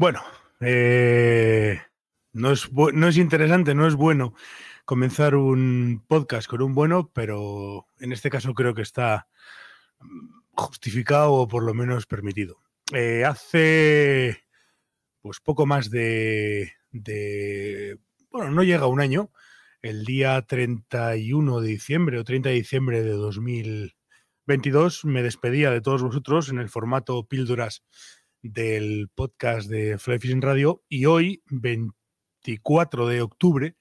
Bueno, eh, no, es no es interesante, no es bueno comenzar un podcast con un bueno, pero en este caso creo que está justificado o por lo menos permitido. Eh, hace pues poco más de, de, bueno, no llega un año, el día 31 de diciembre o 30 de diciembre de 2022 me despedía de todos vosotros en el formato píldoras del podcast de Fly Fishing Radio y hoy, 24 de octubre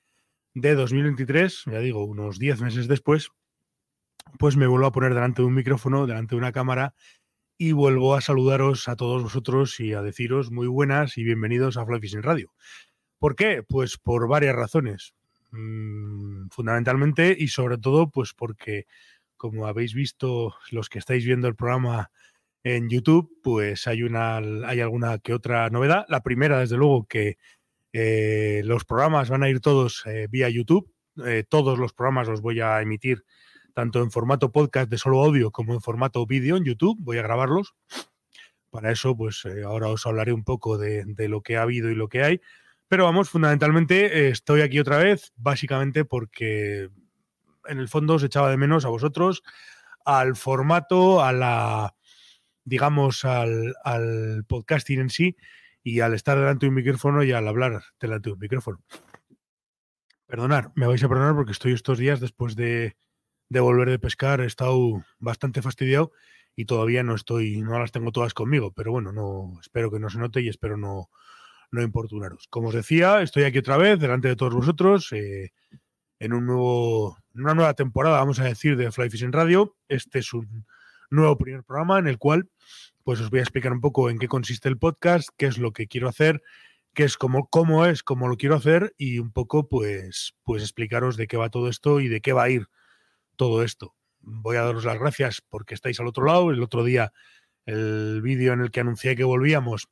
de 2023, ya digo, unos 10 meses después, pues me vuelvo a poner delante de un micrófono, delante de una cámara y vuelvo a saludaros a todos vosotros y a deciros muy buenas y bienvenidos a Fly Fishing Radio. ¿Por qué? Pues por varias razones. Mm, fundamentalmente y sobre todo, pues porque, como habéis visto los que estáis viendo el programa en YouTube, pues hay una, hay alguna que otra novedad. La primera, desde luego, que eh, los programas van a ir todos eh, vía YouTube. Eh, todos los programas los voy a emitir tanto en formato podcast de solo audio como en formato vídeo en YouTube. Voy a grabarlos. Para eso, pues ahora os hablaré un poco de, de, lo que ha habido y lo que hay. Pero vamos, fundamentalmente estoy aquí otra vez, básicamente porque en el fondo os echaba de menos a vosotros, al formato, a la, digamos, al, al, podcasting en sí y al estar delante de un micrófono y al hablar delante de un micrófono. Perdonar, me vais a perdonar porque estoy estos días después de, de volver de pescar, he estado bastante fastidiado y todavía no estoy, no las tengo todas conmigo, pero bueno, no espero que no se note y espero no, no importunaros. Como os decía, estoy aquí otra vez delante de todos vosotros eh, en un nuevo, una nueva temporada, vamos a decir, de Fly Fishing Radio. Este es un nuevo primer programa en el cual pues os voy a explicar un poco en qué consiste el podcast, qué es lo que quiero hacer, qué es cómo, cómo es, cómo lo quiero hacer y un poco pues, pues explicaros de qué va todo esto y de qué va a ir todo esto. Voy a daros las gracias porque estáis al otro lado. El otro día el vídeo en el que anuncié que volvíamos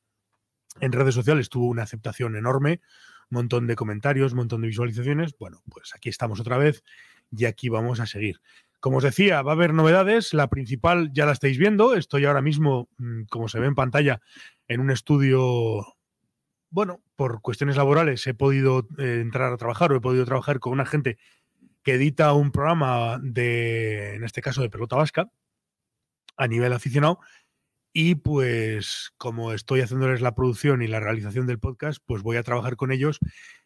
en redes sociales tuvo una aceptación enorme, un montón de comentarios, un montón de visualizaciones. Bueno, pues aquí estamos otra vez y aquí vamos a seguir. Como os decía, va a haber novedades. La principal ya la estáis viendo. Estoy ahora mismo, mm, como se ve en pantalla, en un estudio. Bueno, por cuestiones laborales he podido eh, entrar a trabajar o he podido trabajar con una gente que edita un programa de, en este caso, de pelota vasca a nivel aficionado. Y pues como estoy haciéndoles la producción y la realización del podcast, pues voy a trabajar con ellos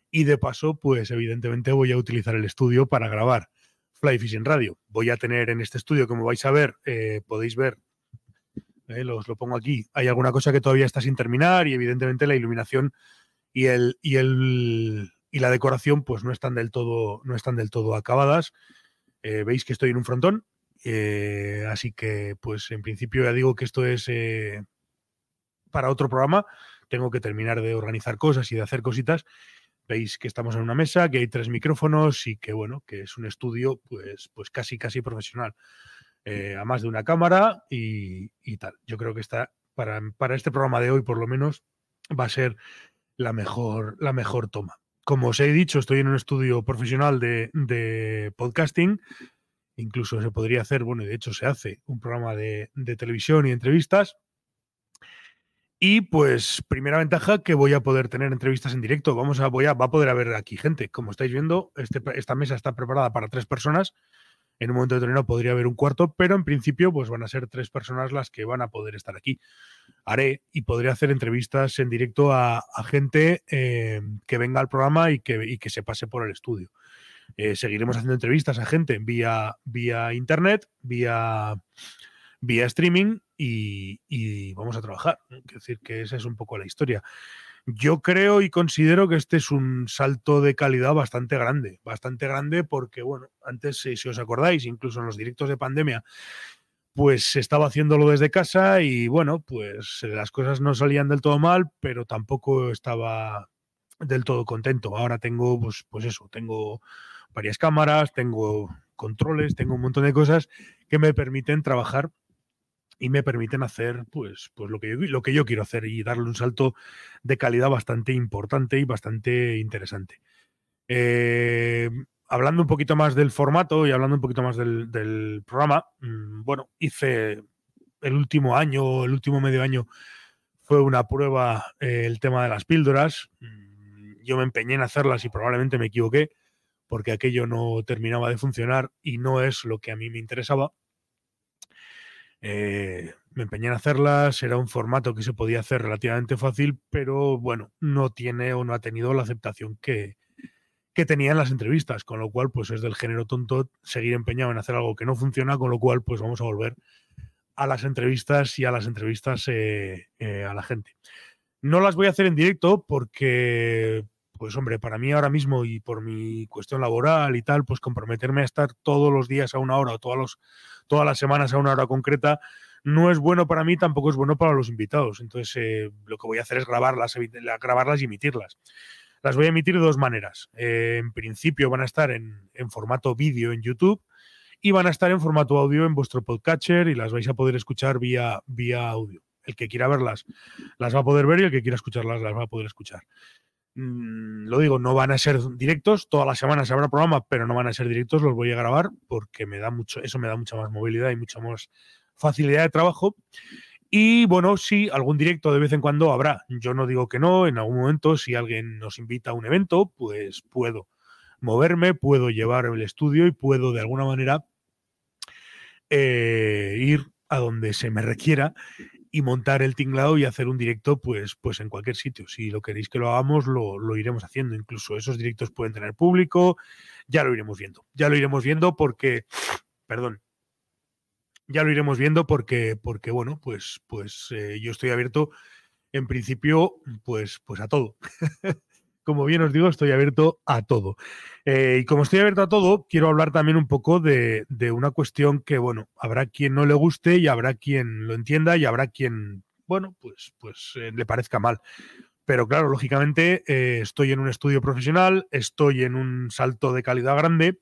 y de paso, pues evidentemente voy a utilizar el estudio para grabar Fly Fishing Radio. Voy a tener en este estudio, como vais a ver, eh, podéis ver, eh, lo pongo aquí, hay alguna cosa que todavía está sin terminar y evidentemente la iluminación y el, y el y la decoración pues no están del todo, no están del todo acabadas. Eh, veis que estoy en un frontón, así que pues en principio ya digo que esto es para otro programa. Tengo que terminar de organizar cosas y de hacer cositas Veis que estamos en una mesa, que hay tres micrófonos y que, bueno, que es un estudio, pues, pues casi, casi profesional. Eh, a más de una cámara y, tal. Yo creo que está, para, para, este programa de hoy, por lo menos, va a ser la mejor, la mejor toma. Como os he dicho, estoy en un estudio profesional de, de podcasting. Incluso se podría hacer, bueno, de hecho se hace un programa de, de televisión y entrevistas y pues, primera ventaja que voy a poder tener entrevistas en directo. Vamos a, voy a, va a poder haber aquí gente. Como estáis viendo, este, esta mesa está preparada para tres personas. En un momento determinado podría haber un cuarto, pero en principio, pues van a ser tres personas las que van a poder estar aquí. Haré y podré hacer entrevistas en directo a, gente eh, que venga al programa y que, y que se pase por el estudio. Eh, seguiremos haciendo entrevistas a gente vía, vía internet, vía vía streaming y, vamos a trabajar. Es decir, que esa es un poco la historia. Yo creo y considero que este es un salto de calidad bastante grande, bastante grande porque, bueno, antes, si, os acordáis, incluso en los directos de pandemia, pues estaba haciéndolo desde casa y, bueno, pues las cosas no salían del todo mal, pero tampoco estaba del todo contento. Ahora tengo, pues, pues eso, tengo varias cámaras, tengo controles, tengo un montón de cosas que me permiten trabajar y me permiten hacer pues, pues lo, que yo, lo que yo quiero hacer y darle un salto de calidad bastante importante y bastante interesante. Eh, hablando un poquito más del formato y hablando un poquito más del, programa, mm, bueno, hice el último año, el último medio año fue una prueba eh, el tema de las píldoras. Mm, yo me empeñé en hacerlas y probablemente me equivoqué porque aquello no terminaba de funcionar y no es lo que a mí me interesaba. Eh, me empeñé en hacerlas, era un formato que se podía hacer relativamente fácil, pero bueno, no tiene o no ha tenido la aceptación que, que tenía en las entrevistas, con lo cual pues es del género tonto seguir empeñado en hacer algo que no funciona, con lo cual pues vamos a volver a las entrevistas y a las entrevistas eh, eh, a la gente. No las voy a hacer en directo porque, pues hombre, para mí ahora mismo y por mi cuestión laboral y tal, pues comprometerme a estar todos los días a una hora o todas las semanas a una hora concreta no es bueno para mí, tampoco es bueno para los invitados. Entonces, eh, lo que voy a hacer es grabarlas, grabarlas y emitirlas. Las voy a emitir de dos maneras. en principio van a estar en, en formato vídeo en YouTube y van a estar en formato audio en vuestro podcatcher y las vais a poder escuchar vía, vía audio. El que quiera verlas las va a poder ver y el que quiera escucharlas las va a poder escuchar. Mm, lo digo, no van a ser directos, todas las semanas habrá programa, pero no van a ser directos, los voy a grabar porque me da mucho, eso me da mucha más movilidad y mucha más facilidad de trabajo. Y bueno, sí, algún directo de vez en cuando habrá. Yo no digo que no, en algún momento, si alguien nos invita a un evento, pues puedo moverme, puedo llevar el estudio y puedo de alguna manera eh, ir a donde se me requiera y montar el tinglado y hacer un directo pues, pues en cualquier sitio. Si lo queréis que lo hagamos, lo, lo, iremos haciendo. Incluso esos directos pueden tener público, ya lo iremos viendo. Ya lo iremos viendo porque, perdón, ya lo iremos viendo porque, porque bueno, pues, pues eh, yo estoy abierto en principio pues, pues a todo. como bien os digo, estoy abierto a todo. Eh, y como estoy abierto a todo, quiero hablar también un poco de, una cuestión que, bueno, habrá quien no le guste y habrá quien lo entienda y habrá quien, bueno, pues, pues eh, le parezca mal. Pero claro, lógicamente eh, estoy en un estudio profesional, estoy en un salto de calidad grande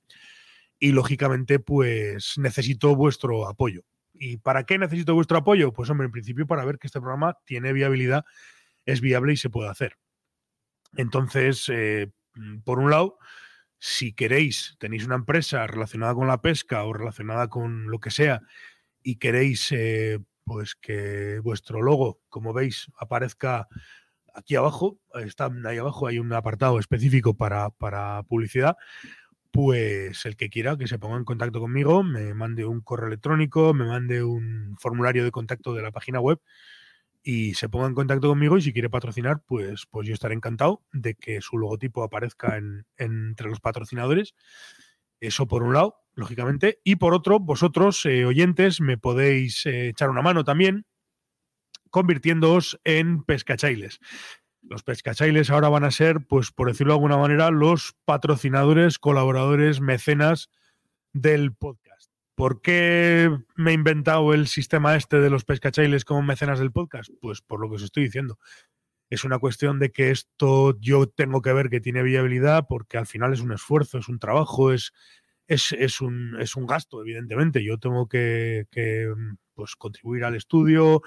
y lógicamente pues necesito vuestro apoyo. ¿Y para qué necesito vuestro apoyo? Pues hombre, en principio para ver que este programa tiene viabilidad, es viable y se puede hacer. Entonces, eh, por un lado, si queréis, tenéis una empresa relacionada con la pesca o relacionada con lo que sea y queréis eh, pues que vuestro logo, como veis, aparezca aquí abajo, está ahí abajo, hay un apartado específico para, para publicidad, pues el que quiera que se ponga en contacto conmigo, me mande un correo electrónico, me mande un formulario de contacto de la página web y se ponga en contacto conmigo y si quiere patrocinar, pues, pues yo estaré encantado de que su logotipo aparezca en, entre los patrocinadores. Eso por un lado, lógicamente. Y por otro, vosotros, eh, oyentes, me podéis eh, echar una mano también convirtiéndoos en pescachailes. Los pescachailes ahora van a ser, pues por decirlo de alguna manera, los patrocinadores, colaboradores, mecenas del podcast. ¿Por qué me he inventado el sistema este de los pescachailes como mecenas del podcast? Pues por lo que os estoy diciendo. Es una cuestión de que esto yo tengo que ver que tiene viabilidad porque al final es un esfuerzo, es un trabajo, es, es, un, es un, gasto, evidentemente. Yo tengo que, pues, contribuir al estudio,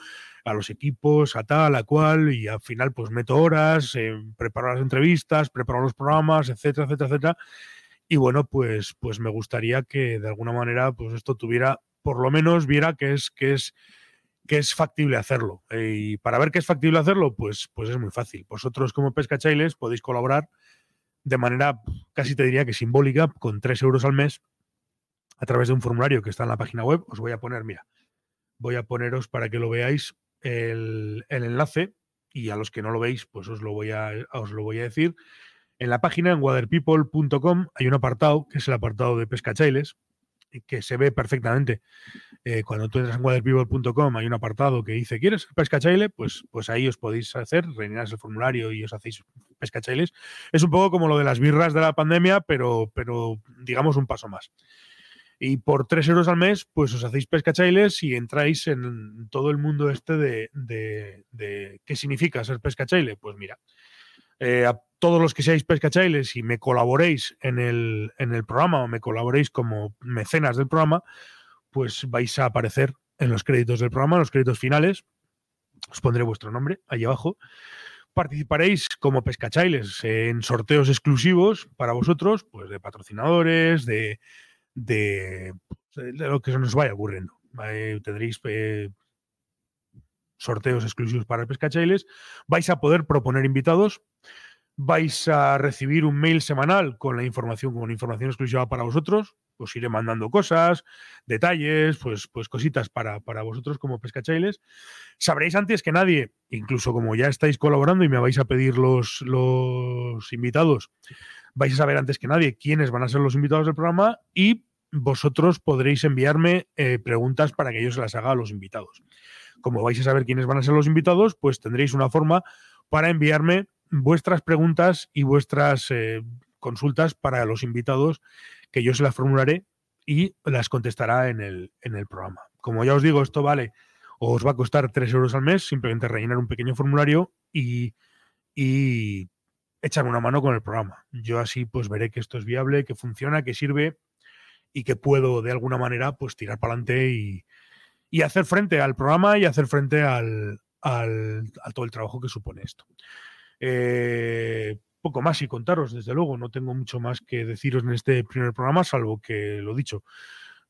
a los equipos, a tal, a cual, y al final pues meto horas, eh, preparo las entrevistas, preparo los programas, etcétera, etcétera, etcétera y bueno, pues, pues me gustaría que de alguna manera pues esto tuviera, por lo menos viera que es, que es, que es factible hacerlo. Y para ver que es factible hacerlo, pues, pues es muy fácil. Vosotros como Pescachailes podéis colaborar de manera casi te diría que simbólica, con 3 euros al mes, a través de un formulario que está en la página web. Os voy a poner, mira, voy a poneros para que lo veáis el, el enlace y a los que no lo veis, pues os lo voy a, os lo voy a decir. En la página en waterpeople.com hay un apartado que es el apartado de pescachailes, que se ve perfectamente. Eh, cuando tú entras en waterpeople.com hay un apartado que dice, ¿quieres pescachaile? Pues, pues ahí os podéis hacer, rellenáis el formulario y os hacéis pescachailes. Es un poco como lo de las birras de la pandemia, pero, pero digamos un paso más. Y por 3 euros al mes, pues os hacéis pescachailes y entráis en todo el mundo este de, de qué significa ser pescachaile. Pues mira, eh, a todos los que seáis pescachailes y me colaboréis en el, en el programa o me colaboréis como mecenas del programa, pues vais a aparecer en los créditos del programa, en los créditos finales. Os pondré vuestro nombre ahí abajo. Participaréis como pescachailes en sorteos exclusivos para vosotros, pues de patrocinadores, de, de, lo que se nos vaya ocurriendo. tendréis eh, sorteos exclusivos para Pescachailes, vais a poder proponer invitados, vais a recibir un mail semanal con la información, con información exclusiva para vosotros, os iré mandando cosas, detalles, pues, pues cositas para, para vosotros como pescachailes. Sabréis antes que nadie, incluso como ya estáis colaborando y me vais a pedir los, los invitados, vais a saber antes que nadie quiénes van a ser los invitados del programa y vosotros podréis enviarme eh, preguntas para que yo se las haga a los invitados. Como vais a saber quiénes van a ser los invitados, pues tendréis una forma para enviarme vuestras preguntas y vuestras eh, consultas para los invitados que yo se las formularé y las contestará en el, en el programa. Como ya os digo, esto vale os va a costar 3 euros al mes, simplemente rellenar un pequeño formulario y, y echar una mano con el programa. Yo así pues veré que esto es viable, que funciona, que sirve y que puedo de alguna manera pues tirar para adelante y, y, hacer frente al programa y hacer frente al, al, a todo el trabajo que supone esto. Eh, poco más y contaros, desde luego. No tengo mucho más que deciros en este primer programa, salvo que lo dicho.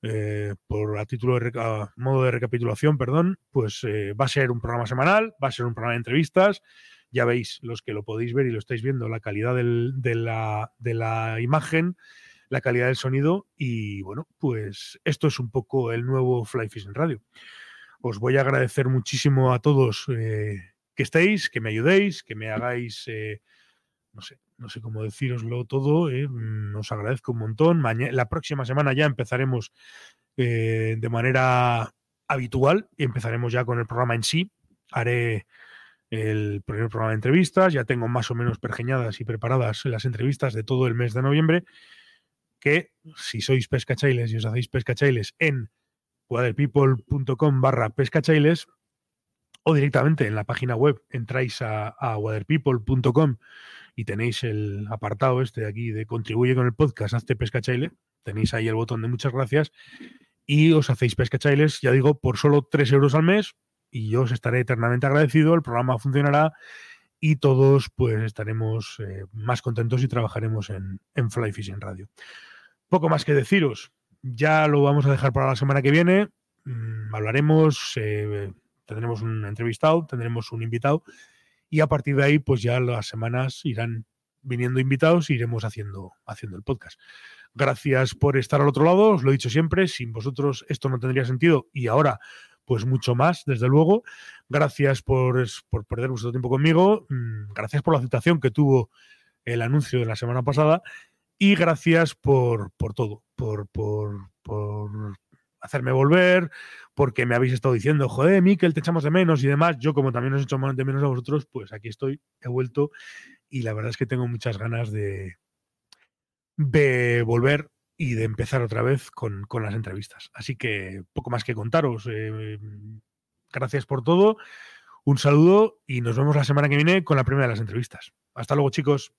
Eh, por a título de modo de recapitulación, perdón, pues eh, va a ser un programa semanal, va a ser un programa de entrevistas. Ya veis, los que lo podéis ver y lo estáis viendo, la calidad de, la, de la imagen, la calidad del sonido. Y bueno, pues esto es un poco el nuevo Fly Fishing Radio. Os voy a agradecer muchísimo a todos eh, que estéis, que me ayudéis, que me hagáis no sé, no sé cómo deciroslo todo, eh, mm, os agradezco un montón. la próxima semana ya empezaremos eh, de manera habitual y empezaremos ya con el programa en sí. Haré el primer programa de entrevistas, ya tengo más o menos pergeñadas y preparadas las entrevistas de todo el mes de noviembre, que si sois pescachailes y os hacéis pescachailes en waterpeople.com barra pescachailes o directamente en la página web entráis a, a waterpeople.com y tenéis el apartado este de aquí de contribuye con el podcast, hazte pescachaile, tenéis ahí el botón de muchas gracias y os hacéis pescachailes, ya digo, por solo 3 euros al mes y yo os estaré eternamente agradecido, el programa funcionará y todos pues estaremos eh, más contentos y trabajaremos en, en Fly Fishing Radio. Poco más que deciros, ya lo vamos a dejar para la semana que viene, mm, hablaremos, eh, tendremos un entrevistado, tendremos un invitado y a partir de ahí, pues ya las semanas irán viniendo invitados e iremos haciendo, haciendo el podcast. Gracias por estar al otro lado, os lo he dicho siempre, sin vosotros esto no tendría sentido y ahora pues mucho más, desde luego. Gracias por, por perder vuestro tiempo conmigo, mm, gracias por la aceptación que tuvo el anuncio de la semana pasada y gracias por, por todo, por, por, por hacerme volver, porque me habéis estado diciendo, joder, Miquel, te echamos de menos y demás. Yo, como también os echo de menos a vosotros, pues aquí estoy, he vuelto y la verdad es que tengo muchas ganas de, de volver y de empezar otra vez con, las entrevistas. Así que poco más que contaros. Eh, gracias por todo. Un saludo y nos vemos la semana que viene con la primera de las entrevistas. Hasta luego, chicos.